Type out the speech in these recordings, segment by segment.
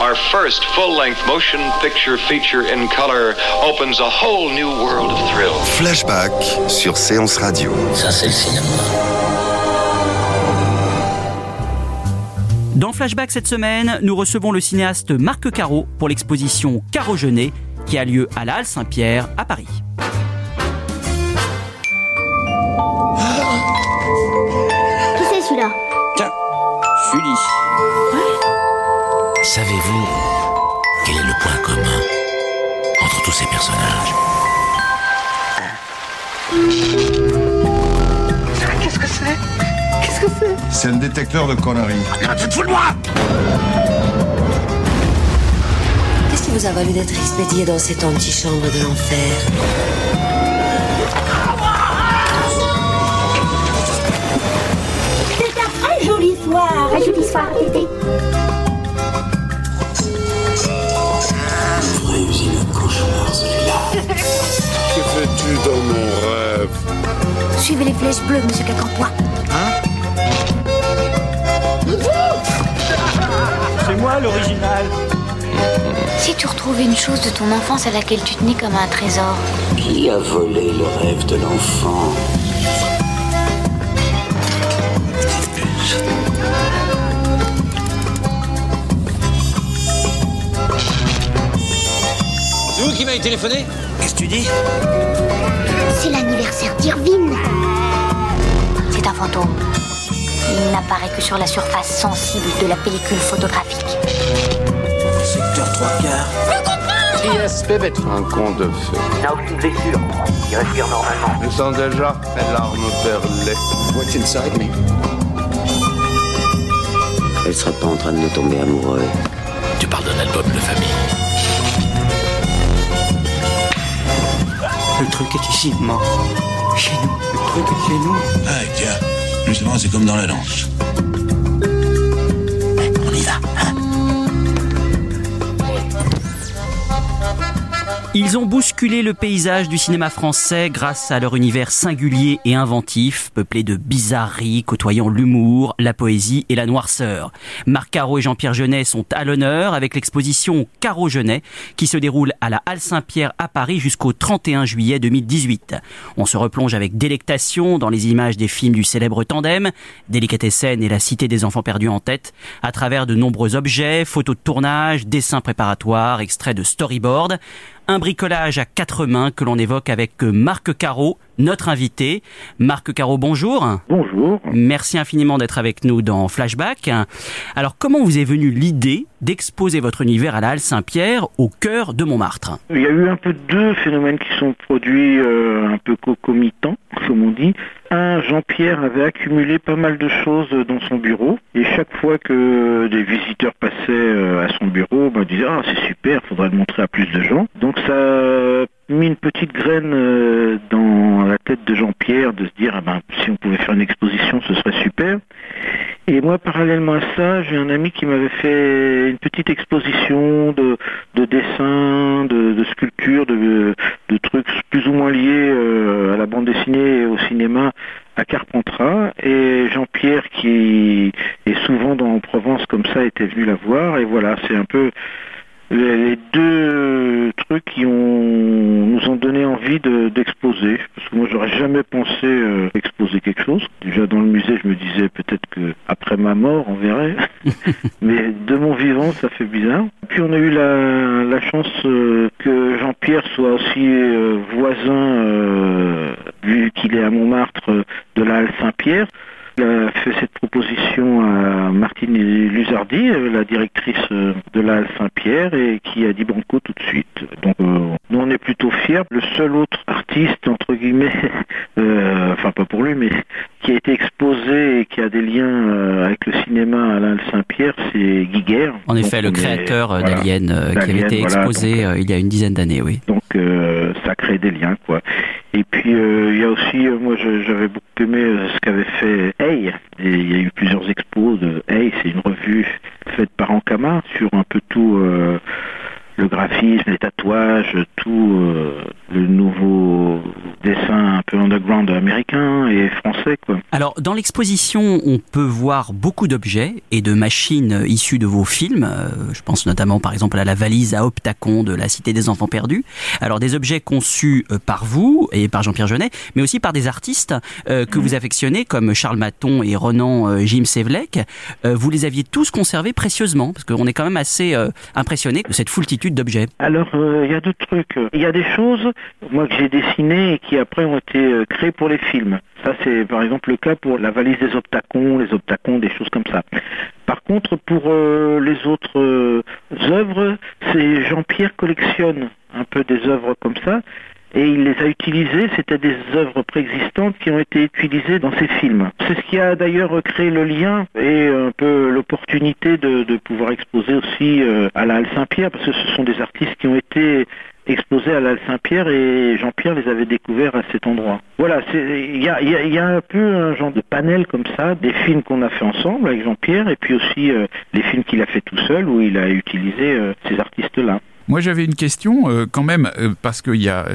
Our first full-length motion picture feature in color opens a whole new world of thrill. Flashback sur Séance Radio. Ça, c'est le cinéma. Dans Flashback cette semaine, nous recevons le cinéaste Marc Caro pour l'exposition Caro Genet qui a lieu à la Halle Saint-Pierre à Paris. Qui c'est celui-là? Tiens, Julie. Savez-vous quel est le point commun entre tous ces personnages Qu'est-ce que c'est? Qu'est-ce que c'est? C'est un détecteur de conneries. Tu te fous de moi! Qu'est-ce qui vous a valu d'être expédié dans cette antichambre de l'enfer? C'est un très joli soir Un joli soir d'été celui-là. Que fais-tu dans mon rêve Suivez les flèches bleues, monsieur Cacampois C'est moi l'original. Si tu retrouvais une chose de ton enfance à laquelle tu tenais comme un trésor, Qui a volé le rêve de l'enfant? Téléphoné Qu'est-ce que tu dis? C'est l'anniversaire d'Irvine C'est un fantôme. Il n'apparaît que sur la surface sensible de la pellicule photographique. Secteur 3 quarts. Yes, bébé. Un con de feu. Il n'a aucune blessure. Il respire normalement. Je sens déjà mes larmes perlées. What's inside me Elle serait pas en train de nous tomber amoureux. Tu parles d'un album de famille. Truc est ici, mort. Chez nous. Le truc est chez nous. Ah, tiens. Justement, c'est comme dans la danse. Ils ont bousculé le paysage du cinéma français grâce à leur univers singulier et inventif, peuplé de bizarreries côtoyant l'humour, la poésie et la noirceur. Marc Caro et Jean-Pierre Jeunet sont à l'honneur avec l'exposition Caro Jeunet qui se déroule à la Halle Saint-Pierre à Paris jusqu'au 31 juillet 2018. On se replonge avec délectation dans les images des films du célèbre tandem, Délicatessen et la Cité des enfants perdus en tête, à travers de nombreux objets, photos de tournage, dessins préparatoires, extraits de storyboard un bricolage à quatre mains que l'on évoque avec Marc Caro, notre invité. Marc Caro, bonjour. Bonjour. Merci infiniment d'être avec nous dans Flashback. Alors, comment vous est venue l'idée d'exposer votre univers à la Halle Saint-Pierre au cœur de Montmartre? Il y a eu un peu deux phénomènes qui sont produits euh, un peu concomitants, comme on dit. Un, Jean-Pierre avait accumulé pas mal de choses dans son bureau et chaque fois que des visiteurs passaient euh, à son bureau, ben, disait ah c'est super, faudrait le montrer à plus de gens. Donc ça a mis une petite graine euh, dans de Jean-Pierre de se dire ah ben si on pouvait faire une exposition ce serait super. Et moi parallèlement à ça, j'ai un ami qui m'avait fait une petite exposition de, de dessins, de, sculptures, de, trucs plus ou moins liés euh, à la bande dessinée et au cinéma à Carpentras et Jean-Pierre qui est souvent dans en Provence comme ça était venu la voir et voilà c'est un peu les, deux trucs qui nous ont donné envie d'exposer. J'aurais jamais pensé euh, exposer quelque chose. Déjà dans le musée, je me disais peut-être que après ma mort, on verrait. Mais de mon vivant, ça fait bizarre. Puis on a eu la, chance euh, que Jean-Pierre soit aussi euh, voisin, vu qu'il est à Montmartre, de la Halle Saint-Pierre. Il a fait cette proposition à Martine Luzardi, euh, la directrice euh, de la Saint-Pierre, et qui a dit banco tout de suite. Donc euh, nous on est plutôt fiers. Le seul autre artiste, entre guillemets, enfin pas pour lui, mais qui a été exposé et qui a des liens avec le cinéma la Saint-Pierre, c'est Guy Guerre. En effet, le créateur d'Alien, qui avait été exposé il y a une dizaine d'années, oui. Donc ça crée des liens, quoi. Et puis il y a aussi, moi j'avais beaucoup aimé ce qu'avait fait Hey. Et il y a eu plusieurs expos de Hey, c'est une revue faite par Ankama sur un peu tout euh, le graphisme, les tatouages, tout euh, le nouveau dessin un peu underground américain et français. Quoi. Alors, dans l'exposition, on peut voir beaucoup d'objets et de machines issues de vos films. Euh, je pense notamment, par exemple, à la valise à Optacon de la Cité des Enfants Perdus. Alors, des objets conçus euh, par vous et par Jean-Pierre Jeunet, mais aussi par des artistes que vous affectionnez, comme Charles Maton et Renan Jim Sevlek. vous les aviez tous conservés précieusement, parce qu'on est quand même assez impressionné de cette foultitude d'objets Alors, euh, il y a deux trucs. Il y a des choses, moi, que j'ai dessinées et qui après ont été euh, créées pour les films. Ça, c'est par exemple le cas pour la valise des optacons, les optacons, des choses comme ça. Par contre, pour euh, les autres œuvres, c'est Jean-Pierre collectionne un peu des œuvres comme ça et il les a utilisées, c'était des œuvres préexistantes qui ont été utilisées dans ces films. C'est ce qui a d'ailleurs créé le lien et un peu l'opportunité de, pouvoir exposer aussi euh, à la Halle Saint-Pierre, parce que ce sont des artistes qui ont été exposés à la Halle Saint-Pierre et Jean-Pierre les avait découverts à cet endroit. Voilà, il y a, un peu un genre de panel comme ça, des films qu'on a fait ensemble avec Jean-Pierre et puis aussi euh, les films qu'il a fait tout seul où il a utilisé euh, ces artistes-là. Moi, j'avais une question euh, quand même, euh, parce qu'il y a,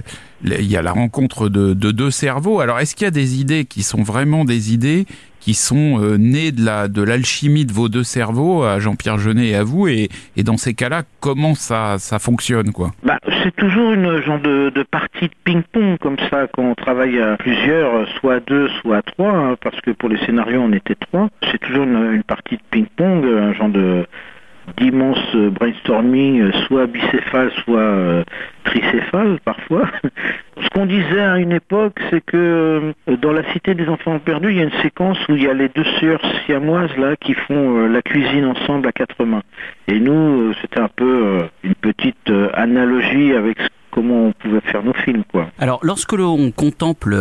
il y a la rencontre de, deux cerveaux. Alors, est-ce qu'il y a des idées qui sont vraiment des idées qui sont euh, nées de la de l'alchimie de vos deux cerveaux, à Jean-Pierre Jeunet et à vous, et, et dans ces cas-là, comment ça, ça fonctionne quoi? Bah, C'est toujours une genre de, de partie de ping-pong comme ça, quand on travaille à plusieurs, soit à deux, soit à trois, hein, parce que pour les scénarios on était trois. C'est toujours une, une partie de ping-pong, un genre de d'immenses brainstorming, euh, soit bicéphale, soit euh, tricéphale parfois. Ce qu'on disait à une époque, c'est que euh, dans la cité des enfants perdus, il y a une séquence où il y a les deux sœurs siamoises là qui font la cuisine ensemble à quatre mains. Et nous, c'était un peu une petite analogie avec comment on pouvait faire nos films. Quoi. Alors, lorsque l'on contemple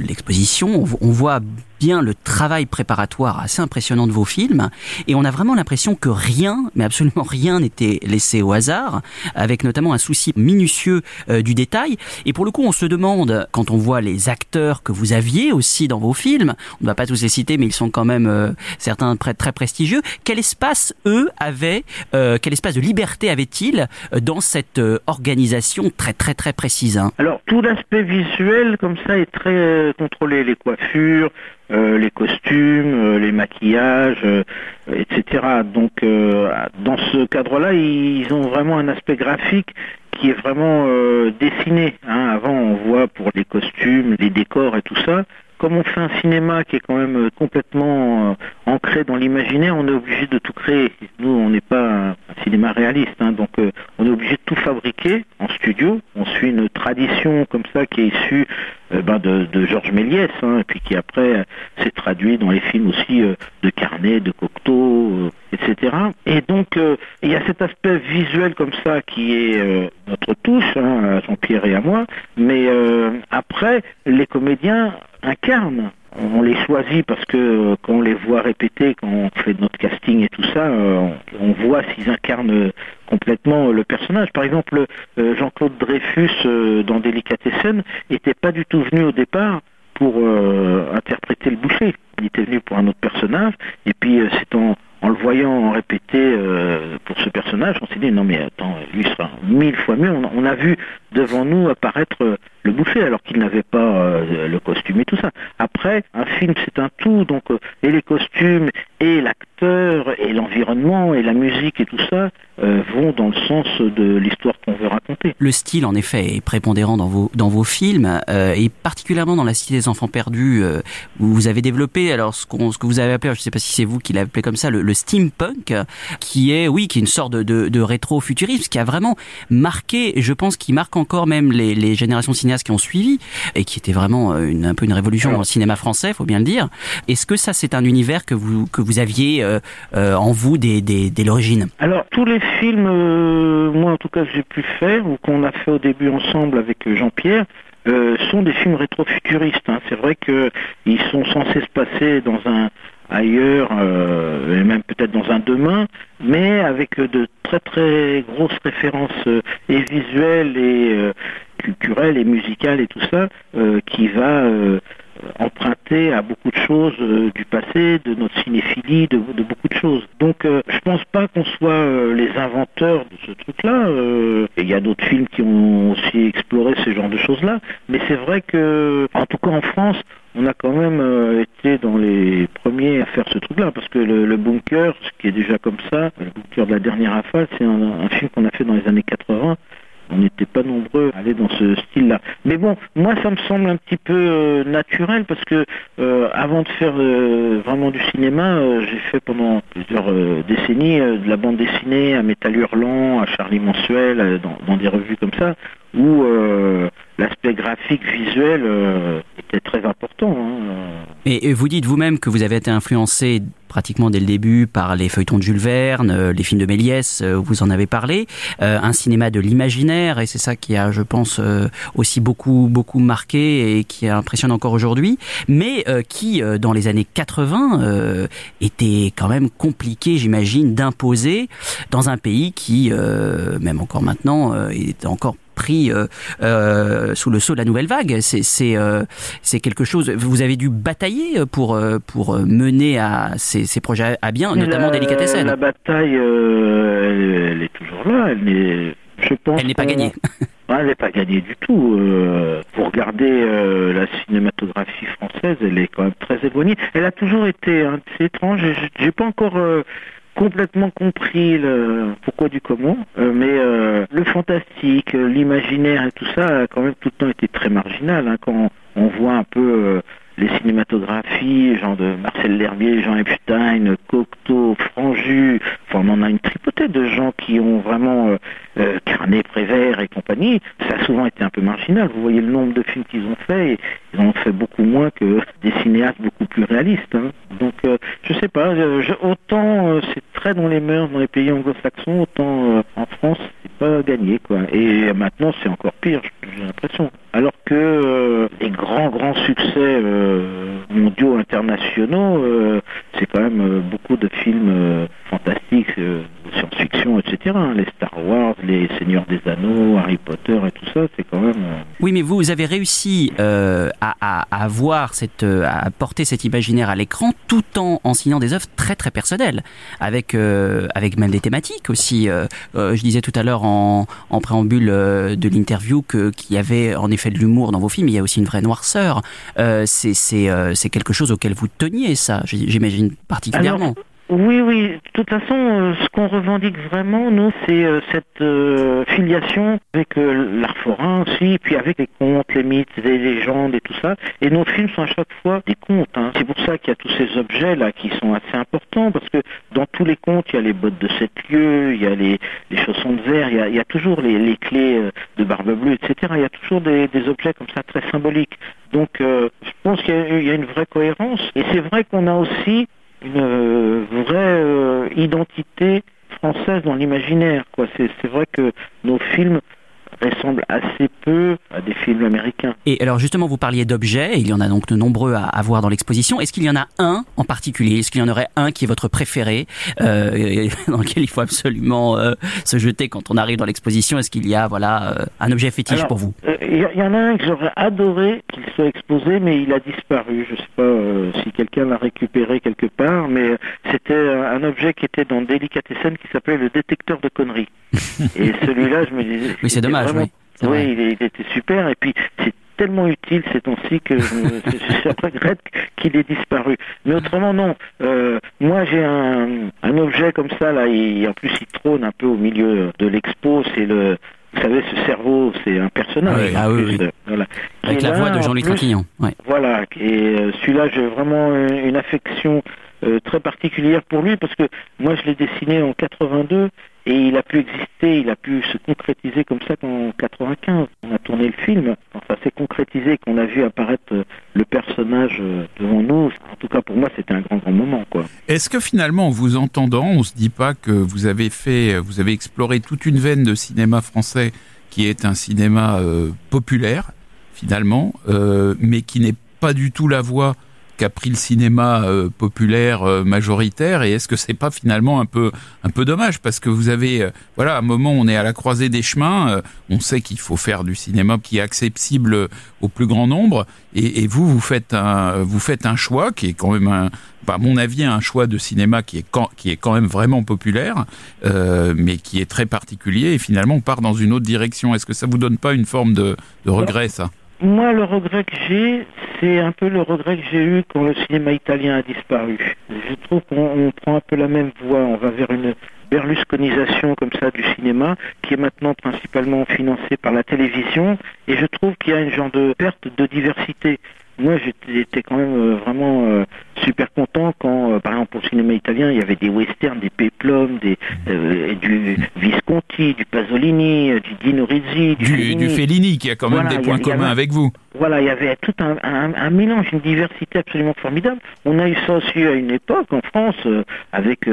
l'exposition, on voit bien le travail préparatoire assez impressionnant de vos films. Et on a vraiment l'impression que rien, mais absolument rien n'était laissé au hasard, avec notamment un souci minutieux euh, du détail. Et pour le coup, on se demande, quand on voit les acteurs que vous aviez aussi dans vos films, on ne va pas tous les citer, mais ils sont quand même euh, certains très, très prestigieux, quel espace eux avaient, euh, quel espace de liberté avaient-ils dans cette organisation très très très précise hein? Alors tout l'aspect visuel comme ça est très contrôlé, les coiffures, euh, les costumes, euh, les maquillages, euh, etc. Donc dans ce cadre-là, ils ont vraiment un aspect graphique qui est vraiment dessiné. Hein. Avant, on voit pour les costumes, les décors et tout ça, comme on fait un cinéma qui est quand même complètement ancré dans l'imaginaire, on est obligé de tout créer. Nous, on n'est pas un, cinéma réaliste, hein. donc on est obligé de tout fabriquer en studio. On suit une tradition comme ça qui est issue euh, ben de, Georges Méliès, hein, puis qui après euh, s'est traduit dans les films aussi euh, de Carnet, de Cocteau, etc. Et donc il y a cet aspect visuel comme ça qui est notre touche, hein, à Jean-Pierre et à moi, mais après les comédiens on les choisit parce que euh, quand on les voit répéter, quand on fait notre casting et tout ça, euh, on voit s'ils incarnent complètement le personnage. Par exemple, euh, Jean-Claude Dreyfus dans Délicatessen n'était pas du tout venu au départ pour interpréter le boucher. Il était venu pour un autre personnage, et puis c'est en, en le voyant répéter pour ce personnage, on s'est dit non mais attends, lui sera mille fois mieux. On, a vu devant nous apparaître le boucher alors qu'il n'avait pas le costume et tout ça. Après, un film c'est un tout, donc euh, et les costumes et l'acteur et l'environnement et la musique et tout ça euh, le sens de l'histoire qu'on veut raconter. Le style, en effet, est prépondérant dans vos dans vos films euh, et particulièrement dans La Cité des Enfants Perdus, euh, où vous avez développé alors ce, qu'on ce que vous avez appelé, je ne sais pas si c'est vous qui l'avez appelé comme ça, le, le, steampunk, qui est oui, qui est une sorte de, de, de rétro-futurisme, qui a vraiment marqué, je pense, qui marque encore même les, les générations cinéastes qui ont suivi et qui était vraiment une, un peu une révolution alors, dans le cinéma français, faut bien le dire. Est-ce que ça, c'est un univers que vous que vous aviez euh, euh, en vous dès, dès, dès l'origine? Alors tous les films, euh, moi en tout cas j'ai pu faire ou qu'on a fait au début ensemble avec Jean-Pierre, euh, sont des films rétro-futuristes. Hein. C'est vrai qu'ils sont censés se passer dans un ailleurs, euh, et même peut-être dans un demain, mais avec de très très grosses références euh, et visuelles et culturelles et musicales et tout ça, qui va emprunté à beaucoup de choses euh, du passé, de notre cinéphilie, de, beaucoup de choses. Donc euh, je pense pas qu'on soit euh, les inventeurs de ce truc-là. Il y a d'autres films qui ont aussi exploré ce genre de choses-là, mais c'est vrai que, en tout cas en France, on a quand même euh, été dans les premiers à faire ce truc-là, parce que le, bunker, ce qui est déjà comme ça, le bunker de la dernière rafale, c'est un film qu'on a fait dans les années 80, on n'était pas nombreux à aller dans ce style-là. Mais bon, moi ça me semble un petit peu euh, naturel parce que euh, avant de faire euh, vraiment du cinéma, j'ai fait pendant plusieurs décennies de la bande dessinée à Métal Hurlant, à Charlie Mensuel, dans, dans, des revues comme ça, où l'aspect graphique, visuel était très important. Hein. Et vous dites vous-même que vous avez été influencé pratiquement dès le début par les feuilletons de Jules Verne, les films de Méliès, vous en avez parlé, un cinéma de l'imaginaire, et c'est ça qui a, je pense, aussi beaucoup, beaucoup marqué et qui impressionne encore aujourd'hui, mais qui, dans les années 80, était quand même compliqué, j'imagine, d'imposer dans un pays qui, même encore maintenant, est encore pris euh, euh, sous le sceau de la nouvelle vague. C'est c'est euh, c'est quelque chose. Vous avez dû batailler pour pour mener à ces, ces projets à bien, notamment Délicatessen. La bataille, elle, elle, est toujours là. Elle est, je pense. Elle n'est pas gagnée. elle n'est pas gagnée du tout. Euh, pour regarder euh, la cinématographie française, elle est quand même très éloignée. Elle a toujours été, hein, c'est étrange. J'ai pas encore euh, complètement compris le pourquoi du comment, euh, mais euh, le fantastique, l'imaginaire et tout ça a quand même tout le temps été très marginal. Hein, quand on voit un peu euh, les cinématographies, genre de Marcel L'Herbier, Jean Epstein, Cocteau, Franju, enfin on en a une tripotée de gens qui ont vraiment euh, euh, Carnet, Prévert et compagnie, ça a souvent été un peu marginal. Vous voyez le nombre de films qu'ils ont fait, et ils ont fait beaucoup moins que des cinéastes beaucoup plus réalistes. Hein. Donc euh, je sais pas, je, autant c'est très dans les mœurs dans les pays anglo-saxons, autant en France c'est pas gagné quoi. Et maintenant c'est encore pire, j'ai l'impression. Alors que euh, les grands grands succès euh, mondiaux internationaux, euh, c'est quand même beaucoup de films fantastiques, science-fiction, etc. Les Star Wars, les Seigneurs des Anneaux, Harry Potter et tout ça, c'est quand même. Oui, mais vous, vous avez réussi à, à, à, avoir cette, à porter cet imaginaire à l'écran, tout en en signant des œuvres très très personnelles, avec avec même des thématiques aussi. je disais tout à l'heure en, en préambule de l'interview que qu'il y avait en effet de l'humour dans vos films, il y a aussi une vraie noirceur. Euh, c'est euh, quelque chose auquel vous teniez, ça, j'imagine particulièrement. Alors... Oui, oui. De toute façon, euh, ce qu'on revendique vraiment, nous, c'est euh, cette euh, filiation avec l'art forain aussi, puis avec les contes, les mythes, les légendes et tout ça. Et nos films sont à chaque fois des contes. Hein. C'est pour ça qu'il y a tous ces objets-là qui sont assez importants, parce que dans tous les contes, il y a les bottes de sept lieues, il y a les, les chaussons de verre, il y a, toujours les, les, clés de barbe bleue, etc. Il y a toujours des, des objets comme ça très symboliques. Donc, je pense qu'il y, a une vraie cohérence. Et c'est vrai qu'on a aussi une identité française dans l'imaginaire. Quoi. C'est, c'est vrai que nos films ressemble assez peu à des films américains. Et alors justement, vous parliez d'objets, il y en a donc de nombreux à, à voir dans l'exposition. Est-ce qu'il y en a un en particulier? Est-ce qu'il y en aurait un qui est votre préféré, euh, dans lequel il faut absolument euh, se jeter quand on arrive dans l'exposition? Est-ce qu'il y a voilà euh, un objet fétiche alors, pour vous Il y, y, en a un que j'aurais adoré qu'il soit exposé, mais il a disparu. Je ne sais pas si quelqu'un l'a récupéré quelque part, mais c'était un objet qui était dans Delicatessen qui s'appelait le détecteur de conneries. Et celui-là, je me disais... Oui, c'est dommage, vraiment... oui. Il, il, était super. Et puis, c'est tellement utile ces temps-ci que je, je regrette qu'il ait disparu. Mais autrement, non. Euh, moi, j'ai un, un objet comme ça, là, et en plus, il trône un peu au milieu de l'expo, c'est le... Vous savez, ce cerveau, c'est un personnage. Oui, ah oui, oui. Euh, voilà. Avec la voix de Trintignant. Ouais. voilà, et euh, celui-là, j'ai vraiment une, une affection euh, très particulière pour lui parce que moi, je l'ai dessiné en 82 et il a pu exister, il a pu se concrétiser comme ça qu'en 95. On a tourné le film, quand ça s'est concrétisé, qu'on a vu apparaître euh, le personnage euh, devant nous. En tout cas, pour moi, c'était un grand, grand moment, quoi. Est-ce que finalement, en vous entendant, on se dit pas que vous avez fait, vous avez exploré toute une veine de cinéma français qui est un cinéma euh, populaire, finalement, euh, mais qui n'est pas du tout la voie qu'a pris le cinéma euh, populaire euh, majoritaire et est-ce que c'est pas finalement un peu un peu dommage? Parce que vous avez euh, voilà à un moment on est à la croisée des chemins on sait qu'il faut faire du cinéma qui est accessible au plus grand nombre et, vous vous faites un vous faites un choix qui est quand même un bah, à mon avis un choix de cinéma qui est quand, qui est quand même vraiment populaire mais qui est très particulier et finalement on part dans une autre direction. Est-ce que ça vous donne pas une forme de regret ça? Moi, le regret que j'ai, c'est un peu le regret que j'ai eu quand le cinéma italien a disparu. Je trouve qu'on on prend un peu la même voie. On va vers une berlusconisation comme ça du cinéma, qui est maintenant principalement financée par la télévision. Et je trouve qu'il y a une genre de perte de diversité. Moi, j'étais quand même euh, vraiment euh, super content quand, euh, par exemple, au cinéma italien, il y avait des westerns, des peplum, des, euh, du Visconti, du Pasolini, du Dino Risi, du, du, Fellini. du Fellini qui a quand même Voilà, des points communs avait- avec vous Voilà, il y avait tout un, un- un mélange, une diversité absolument formidable. On a eu ça aussi à une époque en France, avec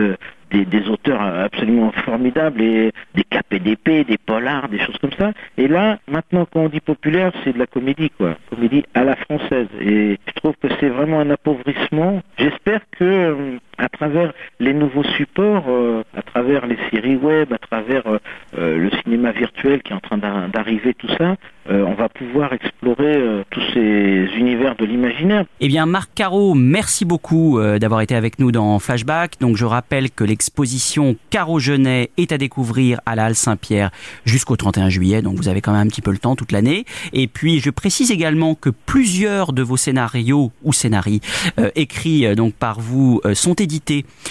des, des auteurs absolument formidables, et des KPDP, des polars, des choses comme ça. Et là, maintenant, quand on dit populaire, c'est de la comédie, quoi. Comédie à la française. Et je trouve que c'est vraiment un appauvrissement. J'espère que, euh, à travers les nouveaux supports, euh, à travers les séries web, à travers euh, euh, le cinéma virtuel qui est en train d'ar- d'arriver, tout ça, euh, on va pouvoir explorer euh, tous ces univers de l'imaginaire. Eh bien, Marc Caro, merci beaucoup euh, d'avoir été avec nous dans Flashback. Donc, je rappelle que l'exposition Caro Genet est à découvrir à la Halle Saint-Pierre jusqu'au 31 juillet. Donc, vous avez quand même un petit peu le temps toute l'année. Et puis, je précise également que plusieurs de vos scénarios ou scénarii écrits donc par vous sont édités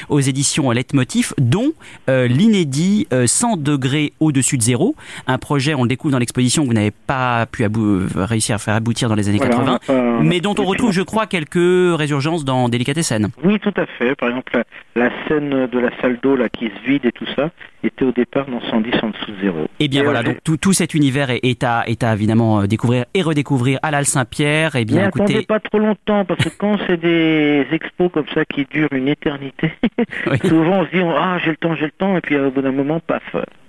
aux éditions Leitmotiv, dont euh, l'inédit euh, 100 degrés au-dessus de zéro, un projet, on le découvre dans l'exposition, que vous n'avez pas pu abou- réussir à faire aboutir dans les années Voilà, 80, on a pas- on a mais dont on retrouve, je crois, quelques résurgences dans Délicatessen. Oui, tout à fait. Par exemple, la, scène de la salle d'eau là qui se vide et tout ça était au départ dans 110 en dessous de zéro. Eh bien Et, voilà, euh, donc tout, tout cet univers est, est à, est à évidemment euh, découvrir et redécouvrir à l'Halle Saint-Pierre. Eh Mais bien attendez écoutez, pas trop longtemps, parce que quand c'est des expos comme ça qui durent une éternité, souvent on se dit ah j'ai le temps, j'ai le temps, et puis au bout d'un moment, paf.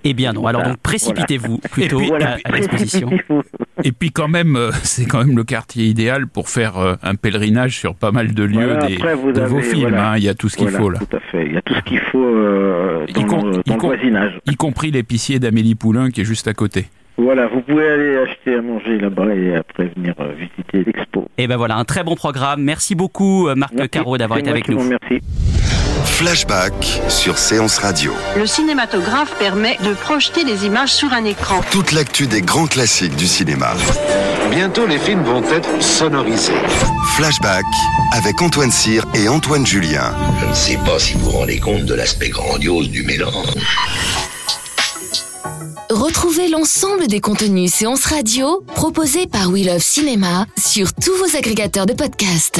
eh bien non. Alors Voilà. donc précipitez-vous Et plutôt puis- Voilà, à, l'exposition. Et puis quand même, euh, c'est quand même le quartier idéal pour faire euh, un pèlerinage sur pas mal de lieux Voilà, des- de vos avez, films. voilà. hein. Il y a tout ce qu'il Voilà, faut là. Tout à fait. Il y a tout ce qu'il faut euh, dans, com- le, dans le com- voisinage. Y compris l'épicier d'Amélie Poulain qui est juste à côté. Voilà, vous pouvez aller acheter à manger là-bas et après venir euh, visiter l'expo. Et ben voilà, un très bon programme. Merci beaucoup euh, Marc Merci, Caro d'avoir c'est été avec nous. remercie. Flashback sur Séance Radio. Le cinématographe permet de projeter les images sur un écran. Toute l'actu des grands classiques du cinéma. Bientôt, les films vont être sonorisés. Flashback avec Antoine Cyr et Antoine Julien. Je ne sais pas si vous vous rendez compte de l'aspect grandiose du mélange. Retrouvez l'ensemble des contenus séances radio proposés par We Love Cinéma sur tous vos agrégateurs de podcasts.